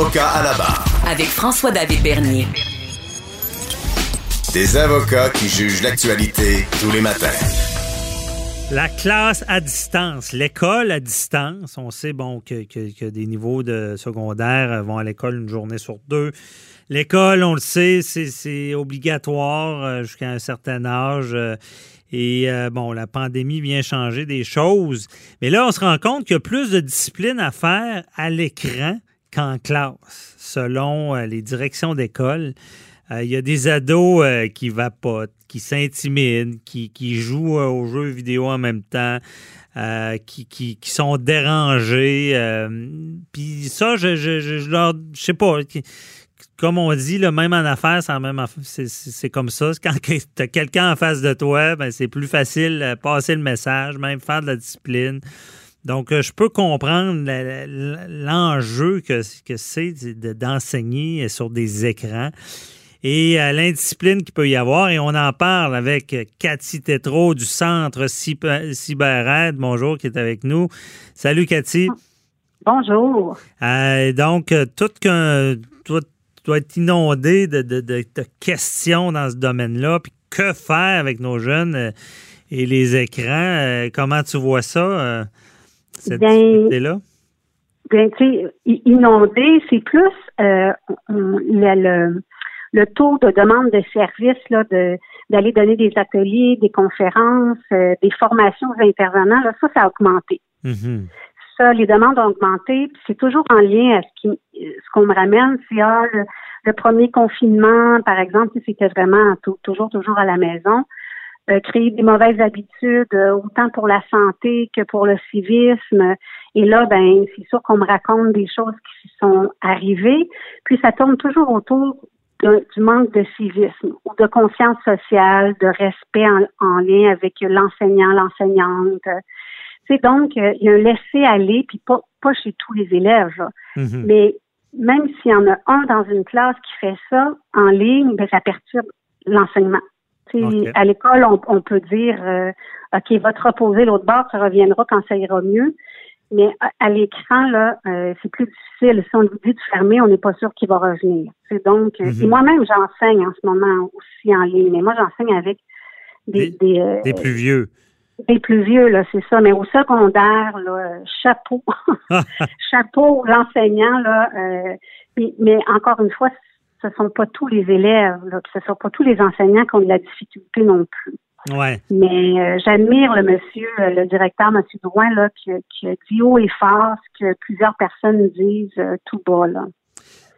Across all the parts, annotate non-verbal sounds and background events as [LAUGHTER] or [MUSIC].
Avocat à la barre. Avec François-David Bernier. Des avocats qui jugent l'actualité tous les matins. La classe à distance, l'école à distance. On sait bon que, que- que des niveaux de secondaire vont à l'école une journée sur deux. L'école, on le sait, c'est- c'est obligatoire euh, jusqu'à un certain âge. euh, Et euh, bon, la pandémie vient changer des choses. Mais là, on se rend compte qu'il y a plus de discipline à faire à l'écran qu'en classe, selon euh, les directions d'école. Euh, Il y a des ados euh, qui vapotent, qui s'intimident, qui, jouent aux jeux vidéo en même temps, qui, qui, qui sont dérangés. Puis ça, je, je, je, leur. Je sais pas. Comme on dit, même en affaires, c'est comme ça. Quand tu as quelqu'un en face de toi, ben, c'est plus facile de passer le message, même faire de la discipline. Donc, euh, je peux comprendre l'enjeu que, que c'est de- d'enseigner sur des écrans et euh, l'indiscipline qu'il peut y avoir. Et on en parle avec Cathy Tétrault du Centre Cyber- CyberAide. Bonjour, qui est avec nous. Salut, Cathy. Bonjour. Euh, donc, euh, tout qu'un. Dois être inondé de, de- de- de questions dans ce domaine-là. Puis que faire avec nos jeunes euh, et les écrans? Euh, comment tu vois ça, euh, cette Ben, difficulté-là? Bien, tu sais, inondé, c'est plus euh, on- le, le, le taux de demande de services, là, de d'aller donner des ateliers, des conférences, euh, des formations aux intervenants, là, ça, ça a augmenté. Mhm. Ça, les demandes ont augmenté, puis c'est toujours en lien à ce qui ce qu'on me ramène, c'est ah, le, le premier confinement, par exemple, c'était vraiment tou- toujours, toujours à la maison. Euh, créer des mauvaises habitudes, euh, autant pour la santé que pour le civisme. Et là, ben, c'est sûr qu'on me raconte des choses qui sont arrivées, puis ça tourne toujours autour de- du manque de civisme ou de conscience sociale, de respect en, en lien avec l'enseignant, l'enseignante. C'est donc, euh, il y a un laisser-aller, puis pas, pas chez tous les élèves, là. Mhm. mais même s'il y en a un dans une classe qui fait ça en ligne, ben, ça perturbe l'enseignement. Tu. À l'école, on, on peut dire, euh, OK, va te reposer l'autre bord, ça reviendra quand ça ira mieux. Mais à, à l'écran, là, euh, c'est plus difficile. Si on lui dit de fermer, on n'est pas sûr qu'il va revenir. C'est donc, euh, Mhm. moi-même, j'enseigne en ce moment aussi en ligne, mais moi, j'enseigne avec des, Des- des, euh, Des plus vieux. des plus vieux, là, c'est ça. Mais au secondaire, là, chapeau. [LAUGHS] chapeau l'enseignant, là. mais encore une fois, ce sont pas tous les élèves, là, ce sont pas tous les enseignants qui ont de la difficulté non plus. Ouais. Mais euh, j'admire le monsieur, euh, le directeur, monsieur Drouin, là, qui, qui a dit haut et fort ce que plusieurs personnes disent euh, tout bas, là.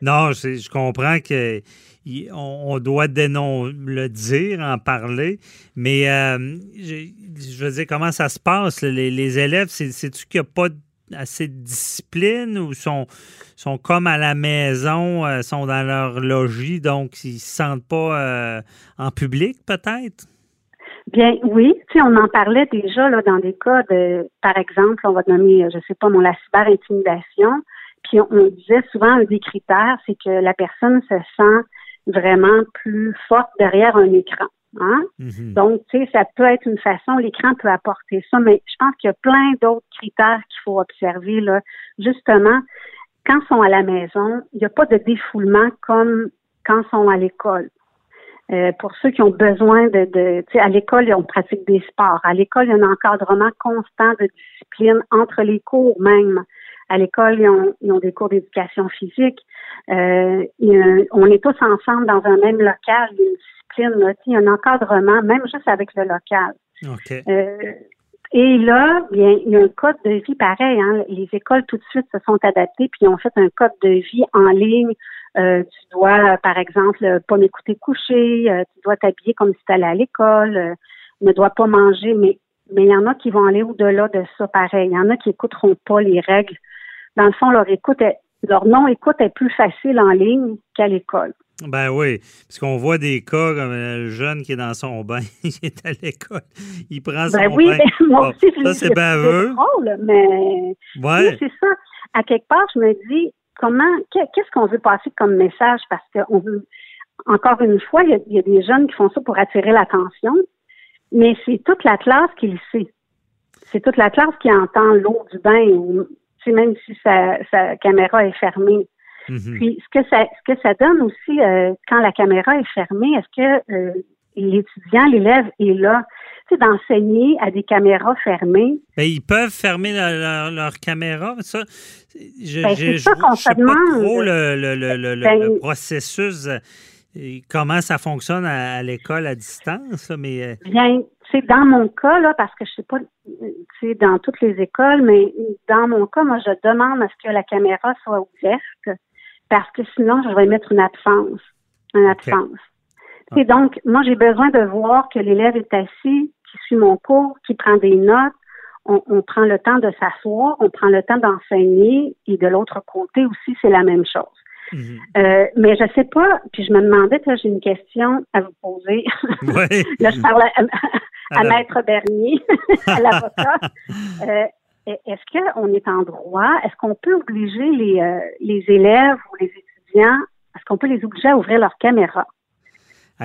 Non, je, je comprends que y- on, on doit dénon le dire, en parler, mais euh, je, je veux dire, comment ça se passe? Les, les élèves, c'est- c'est-tu qu'il n'y a pas assez de discipline ou sont, sont comme à la maison, euh, sont dans leur logis, donc ils ne se sentent pas euh, en public, peut-être? Bien, oui, tu sais, on en parlait déjà là dans des cas de, par exemple, on va nommer, je sais pas, mon la cyber-intimidation. Puis on disait souvent un des critères, c'est que la personne se sent vraiment plus forte derrière un écran. Hein? Mhm. Donc, tu sais, ça peut être une façon, l'écran peut apporter ça, mais je pense qu'il y a plein d'autres critères qu'il faut observer. Là. Justement, quand ils sont à la maison, il n'y a pas de défoulement comme quand ils sont à l'école. Euh, pour ceux qui ont besoin de, de tu sais, à l'école, on pratique des sports. À l'école, il y a un encadrement constant de discipline entre les cours même. À l'école, ils ont, ils ont des cours d'éducation physique. Euh, on est tous ensemble dans un même local. Il y a une discipline, là, il y a un encadrement, même juste avec le local. Euh, et là, bien, il y a un code de vie pareil. Hein. Les écoles tout de suite se sont adaptées puis ils ont fait un code de vie en ligne. Euh, tu dois, par exemple, pas m'écouter coucher, euh, tu dois t'habiller comme si tu allais à l'école, ne dois pas manger, mais mais il y en a qui vont aller au-delà de ça pareil. Il y en a qui écouteront pas les règles. Dans le fond, leur écoute, elle, leur non-écoute est plus facile en ligne qu'à l'école. Ben oui, parce qu'on voit des cas comme le jeune qui est dans son [LAUGHS] bain, qui est à l'école, il prend son Ben oui, bain. ben, moi Ah, aussi, ça, je- c'est baveux. drôle, mais Ouais. oui, c'est ça. À quelque part, je me dis, comment, qu'est- qu'est-ce qu'on veut passer comme message? Parce qu'on veut, encore une fois, il y, a, il y a des jeunes qui font ça pour attirer l'attention, mais c'est toute la classe qui le sait. C'est toute la classe qui entend l'eau du bain, ou, même si sa, sa caméra est fermée. Mhm. Puis ce que ça ce que ça donne aussi euh, quand la caméra est fermée, est-ce que euh, l'étudiant, l'élève est là, d'enseigner à des caméras fermées? Ben, ils peuvent fermer leur, leur- leur caméra. Ça, je Ben, c'est qu'on je sais se pas demande. trop le, le- le- le- le- Ben, processus, euh, comment ça fonctionne à, à l'école à distance, mais Bien, c'est dans mon cas là, parce que je sais pas, sais, dans toutes les écoles, mais dans mon cas, moi, je demande à ce que la caméra soit ouverte, parce que sinon, je vais mettre une absence, une absence. Et donc, moi, j'ai besoin de voir que l'élève est assis, qui suit mon cours, qui prend des notes. On, on prend le temps de s'asseoir, on prend le temps d'enseigner, et de l'autre côté aussi, c'est la même chose. mhm. Euh, mais je sais pas, puis je me demandais, j'ai une question à vous poser. Ouais. [LAUGHS] là, je parle à, à Maître Bernier, [LAUGHS] à l'avocat. [LAUGHS] Euh, est-ce qu'on est en droit? Est-ce qu'on peut obliger les, euh, les élèves ou les étudiants, est-ce qu'on peut les obliger à ouvrir leur caméra?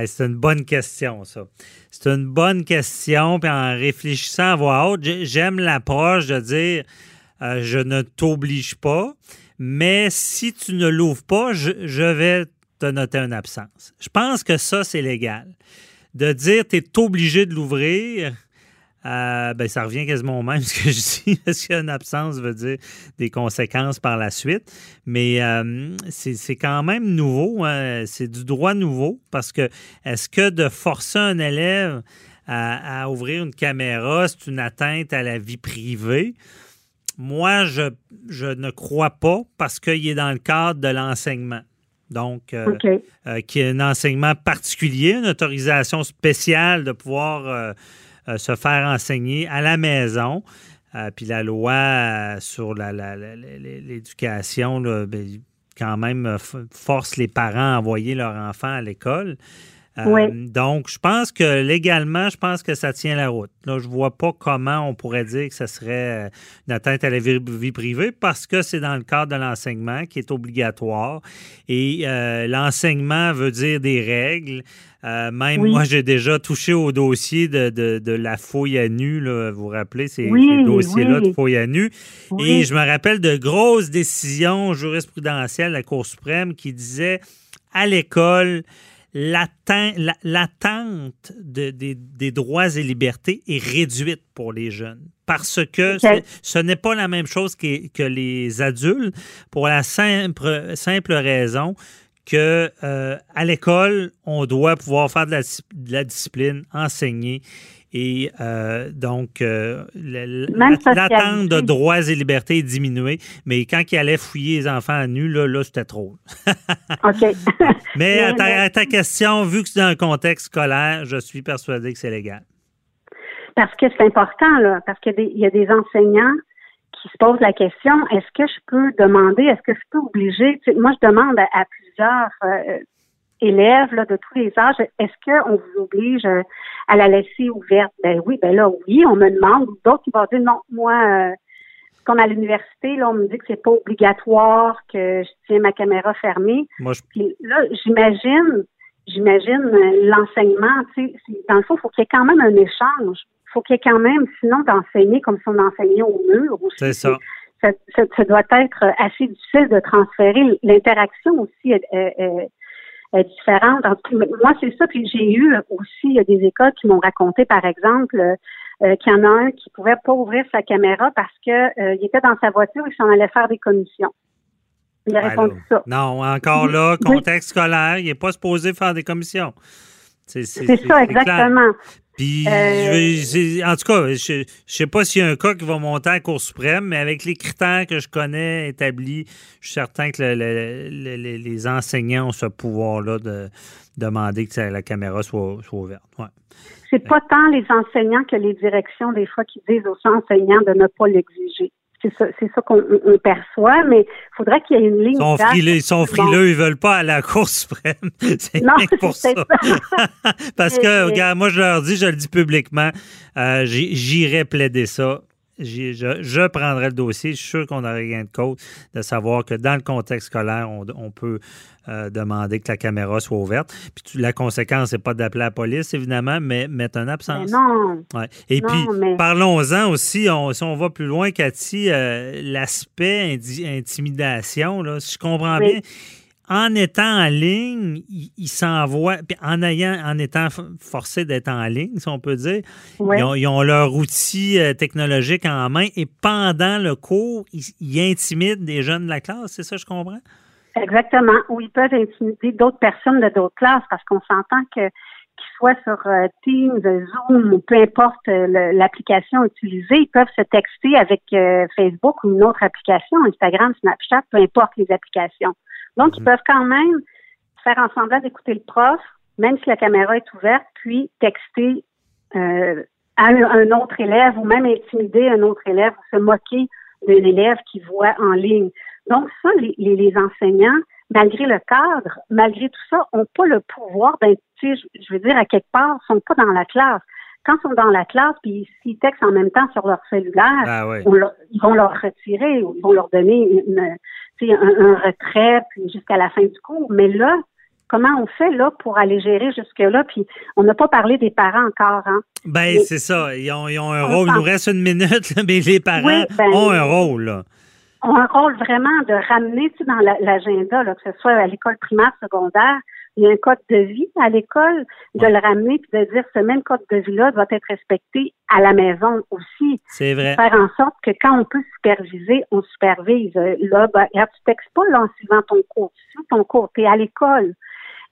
C'est une bonne question, ça. C'est une bonne question. Puis en réfléchissant à voix haute, j'ai- j'aime l'approche de dire euh, je ne t'oblige pas, mais si tu ne l'ouvres pas, je, je vais te noter une absence. Je pense que ça, c'est légal. De dire tu es obligé de l'ouvrir, euh, ben, ça revient quasiment au même [LAUGHS] ce que je dis, parce qu'une absence veut dire des conséquences par la suite. Mais euh, c'est quand même nouveau, hein. c'est du droit nouveau, parce que est-ce que de forcer un élève à, à ouvrir une caméra, c'est une atteinte à la vie privée? Moi, je, je ne crois pas parce qu'il est dans le cadre de l'enseignement. Donc, euh, OK. euh, qui est un enseignement particulier, une autorisation spéciale de pouvoir euh, se faire enseigner à la maison. Euh, puis la loi euh, sur l'éducation, ben, quand même, euh, force les parents à envoyer leur enfant à l'école. Euh, Oui. Donc, je pense que légalement, je pense que ça tient la route. Là, je vois pas comment on pourrait dire que ce serait euh, une atteinte à la vie, vie privée parce que c'est dans le cadre de l'enseignement qui est obligatoire. Et euh, l'enseignement veut dire des règles. Euh, même Oui. moi, j'ai déjà touché au dossier de, de- de la fouille à nu. Là, vous vous rappelez ces, Oui, ces dossiers-là oui. de fouille à nu. Et je me rappelle de grosses décisions jurisprudentielles de la Cour suprême qui disaient à l'école, l'attente de- des, des droits et libertés est réduite pour les jeunes. Parce que ce- ce n'est pas la même chose que, que les adultes pour la simple, simple raison que euh, à l'école, on doit pouvoir faire de la, dis- de la discipline, enseigner. Et euh, donc, euh, l'attente de droits et libertés est diminuée. Mais quand il allait fouiller les enfants à nu, là, là c'était trop. [LAUGHS] OK. Mais [LAUGHS] à ta, à ta question, vu que c'est dans un contexte scolaire, je suis persuadé que c'est légal. Parce que c'est important, là, parce qu'il y, a des- il y a des enseignants qui se posent la question, est-ce que je peux demander, est-ce que je peux obliger, tu sais, moi je demande à, à plusieurs euh, élèves là, de tous les âges, est-ce qu'on vous oblige euh, à la laisser ouverte? Ben oui, ben là, oui, on me demande, d'autres qui vont dire non, moi, euh, comme à l'université, là, on me dit que c'est pas obligatoire, que je tiens ma caméra fermée. Moi, je, Puis là, j'imagine, j'imagine euh, l'enseignement, tu sais, dans le fond, il faut qu'il y ait quand même un échange. Il faut qu'il y ait quand même, sinon, d'enseigner comme si on enseignait au mur. aussi. c'est ça. Ça, ça- ça doit être assez difficile de transférer. L'interaction aussi est, est- est- est différente. En tout cas, Moi, c'est ça. Puis j'ai eu aussi il y a des écoles qui m'ont raconté, par exemple, euh, qu'il y en a un qui pouvait pas ouvrir sa caméra parce que euh, il était dans sa voiture et s'en allait faire des commissions. Il a répondu Alors, ça. Non, encore là, Oui. contexte scolaire, il n'est pas supposé faire des commissions. C'est ça, exactement. Puis, Euh, en tout cas, je ne sais pas s'il y a un cas qui va monter à la Cour suprême, mais avec les critères que je connais établis, je suis certain que le- le- le- le- les enseignants ont ce pouvoir-là de demander que la caméra soit, soit ouverte. Ouais. C'est pas tant les enseignants que les directions, des fois, qui disent aux enseignants de ne pas l'exiger. C'est ça, c'est ça qu'on on perçoit, mais il faudrait qu'il y ait une ligne. Ils sont claire. frileux, ils sont frileux, ils veulent pas aller à la Cour suprême. [LAUGHS] C'est pour ça. [LAUGHS] Parce que, regarde, moi, je leur dis, je le dis publiquement, euh, j'irai plaider ça. Je, je prendrai le dossier. Je suis sûr qu'on aurait gain de cause de savoir que dans le contexte scolaire, on, on peut euh, demander que la caméra soit ouverte. Puis tu- la conséquence, c'est pas d'appeler la police, évidemment, mais mettre un Mais absence. non. Ouais. Et Non, puis, mais- parlons-en aussi, on- si on va plus loin, Cathy, euh, l'aspect intimidation, là, si je comprends Oui. bien, en étant en ligne, il, il s'envoie, puis en, ayant, en étant f- forcé d'être en ligne, si on peut dire, Ouais. ils, ont, ils ont leur outil euh, technologique en main et pendant le cours, ils, ils intimident des jeunes de la classe, c'est ça, je comprends? Exactement. Ou ils peuvent intimider d'autres personnes de d'autres classes parce qu'on s'entend que qu'ils soient sur euh, Teams, Zoom ou peu importe euh, l'application utilisée, ils peuvent se texter avec euh, Facebook ou une autre application, Instagram, Snapchat, peu importe les applications. Donc, ils peuvent quand même faire en semblant d'écouter le prof, même si la caméra est ouverte, puis texter euh, à un, un autre élève ou même intimider un autre élève ou se moquer de l'élève qui voit en ligne. Donc ça, les, les, les enseignants, malgré le cadre, malgré tout ça, ont pas le pouvoir sais, je je veux dire, à quelque part, sont pas dans la classe. Quand ils sont dans la classe, puis s'ils textent en même temps sur leur cellulaire, Ah ouais. on leur- ils vont leur retirer ils vont leur donner une, un, un retrait jusqu'à la fin du cours. Mais là, comment on fait là pour aller gérer jusque-là? Puis on n'a pas parlé des parents encore, hein? Ben, c'est ça. Ils ont, ils ont un rôle. Il nous reste une minute, mais les parents Oui, ben- ont un rôle. Là. ont un rôle vraiment de ramener tu sais, dans la- l'agenda, que ce soit à l'école primaire, secondaire, il y a un code de vie à l'école, de le ramener puis de dire ce même code de vie-là doit être respecté à la maison aussi. C'est vrai. Faire en sorte que quand on peut superviser, on supervise. Euh, Là, ben, regarde, tu textes pas là, en suivant ton cours, tu suis ton cours, tu es à l'école.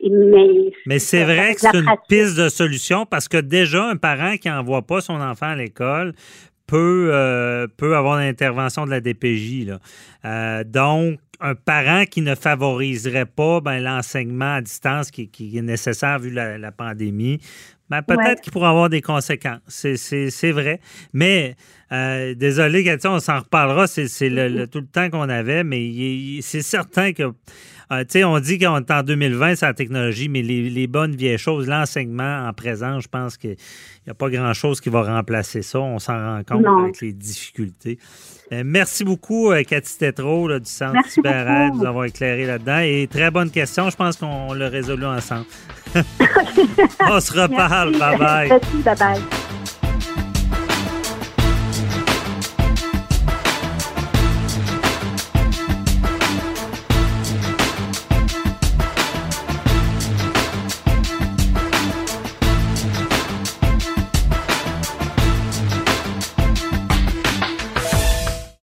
Et- Mais, Mais c'est vrai que c'est une pratique. piste de solution parce que déjà, un parent qui n'envoie pas son enfant à l'école peut, euh, peut avoir l'intervention de la DPJ. Là. Euh, donc, un parent qui ne favoriserait pas ben, l'enseignement à distance qui, qui est nécessaire vu la, la pandémie, ben, peut-être Ouais. qu'il pourrait avoir des conséquences. C'est- vrai. Mais, euh, désolé, Cathy, on s'en reparlera. C'est le, le- tout le temps qu'on avait, mais c'est certain que euh, tu sais, on dit qu'on est en 2020, c'est la technologie, mais les, les bonnes vieilles choses, l'enseignement en présent, je pense qu'il n'y a pas grand-chose qui va remplacer ça. On s'en rend compte Non. avec les difficultés. Euh, merci beaucoup, euh, Cathy Tétrault, du Centre CyberAide, de nous avoir éclairé là-dedans. Et très bonne question. Je pense qu'on l'a résolu ensemble. [LAUGHS] [LAUGHS] on se reparle. Bye-bye. Merci, bye-bye.